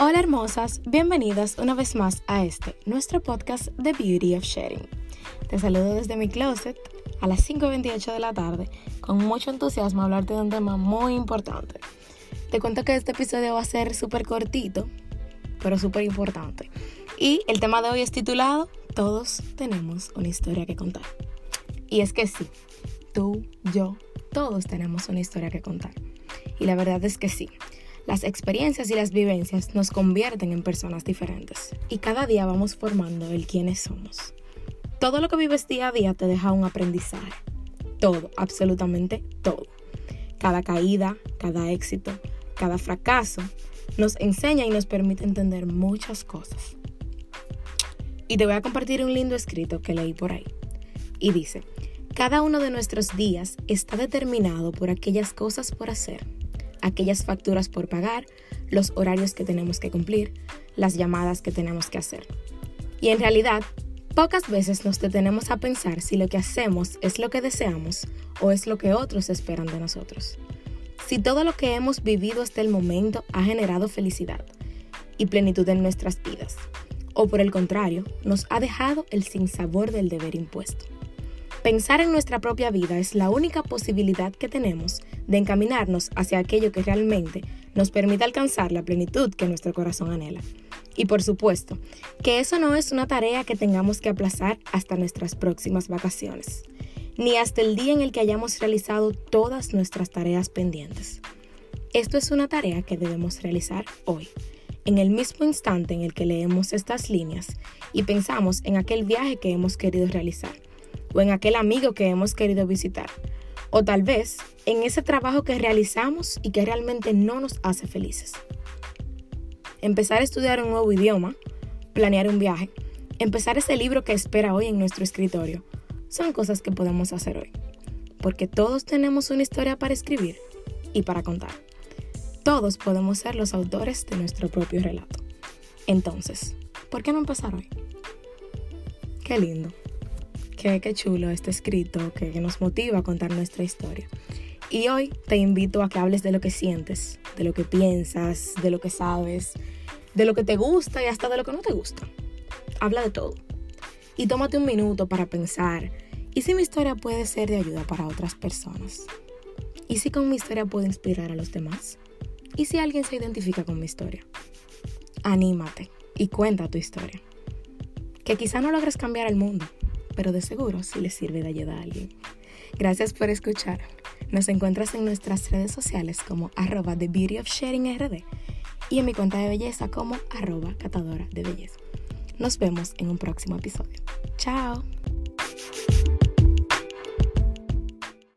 Hola hermosas, bienvenidas una vez más a este, nuestro podcast The Beauty of Sharing. Te saludo desde mi closet a las 5.28 de la tarde con mucho entusiasmo a hablarte de un tema muy importante. Te cuento que este episodio va a ser súper cortito, pero súper importante. Y el tema de hoy es titulado Todos tenemos una historia que contar. Y es que sí, tú, yo, todos tenemos una historia que contar. Y la verdad es que sí. Las experiencias y las vivencias nos convierten en personas diferentes y cada día vamos formando el quiénes somos. Todo lo que vives día a día te deja un aprendizaje. Todo, absolutamente todo. Cada caída, cada éxito, cada fracaso nos enseña y nos permite entender muchas cosas. Y te voy a compartir un lindo escrito que leí por ahí. Y dice, cada uno de nuestros días está determinado por aquellas cosas por hacer aquellas facturas por pagar, los horarios que tenemos que cumplir, las llamadas que tenemos que hacer. Y en realidad, pocas veces nos detenemos a pensar si lo que hacemos es lo que deseamos o es lo que otros esperan de nosotros. Si todo lo que hemos vivido hasta el momento ha generado felicidad y plenitud en nuestras vidas, o por el contrario, nos ha dejado el sinsabor del deber impuesto. Pensar en nuestra propia vida es la única posibilidad que tenemos de encaminarnos hacia aquello que realmente nos permite alcanzar la plenitud que nuestro corazón anhela. Y por supuesto, que eso no es una tarea que tengamos que aplazar hasta nuestras próximas vacaciones, ni hasta el día en el que hayamos realizado todas nuestras tareas pendientes. Esto es una tarea que debemos realizar hoy, en el mismo instante en el que leemos estas líneas y pensamos en aquel viaje que hemos querido realizar o en aquel amigo que hemos querido visitar. O tal vez en ese trabajo que realizamos y que realmente no nos hace felices. Empezar a estudiar un nuevo idioma, planear un viaje, empezar ese libro que espera hoy en nuestro escritorio, son cosas que podemos hacer hoy. Porque todos tenemos una historia para escribir y para contar. Todos podemos ser los autores de nuestro propio relato. Entonces, ¿por qué no empezar hoy? Qué lindo. Qué, chulo este escrito que nos motiva a contar nuestra historia. Y hoy te invito a que hables de lo que sientes, de lo que piensas, de lo que sabes, de lo que te gusta y hasta de lo que no te gusta. Habla de todo. Y tómate un minuto para pensar, ¿y si mi historia puede ser de ayuda para otras personas? ¿Y si con mi historia puedo inspirar a los demás? ¿Y si alguien se identifica con mi historia? Anímate y cuenta tu historia. Que quizá no logres cambiar el mundo, pero de seguro sí les sirve de ayuda a alguien. Gracias por escuchar. Nos encuentras en nuestras redes sociales como arroba The y en mi cuenta de belleza como arroba catadora de belleza. Nos vemos en un próximo episodio. Chao.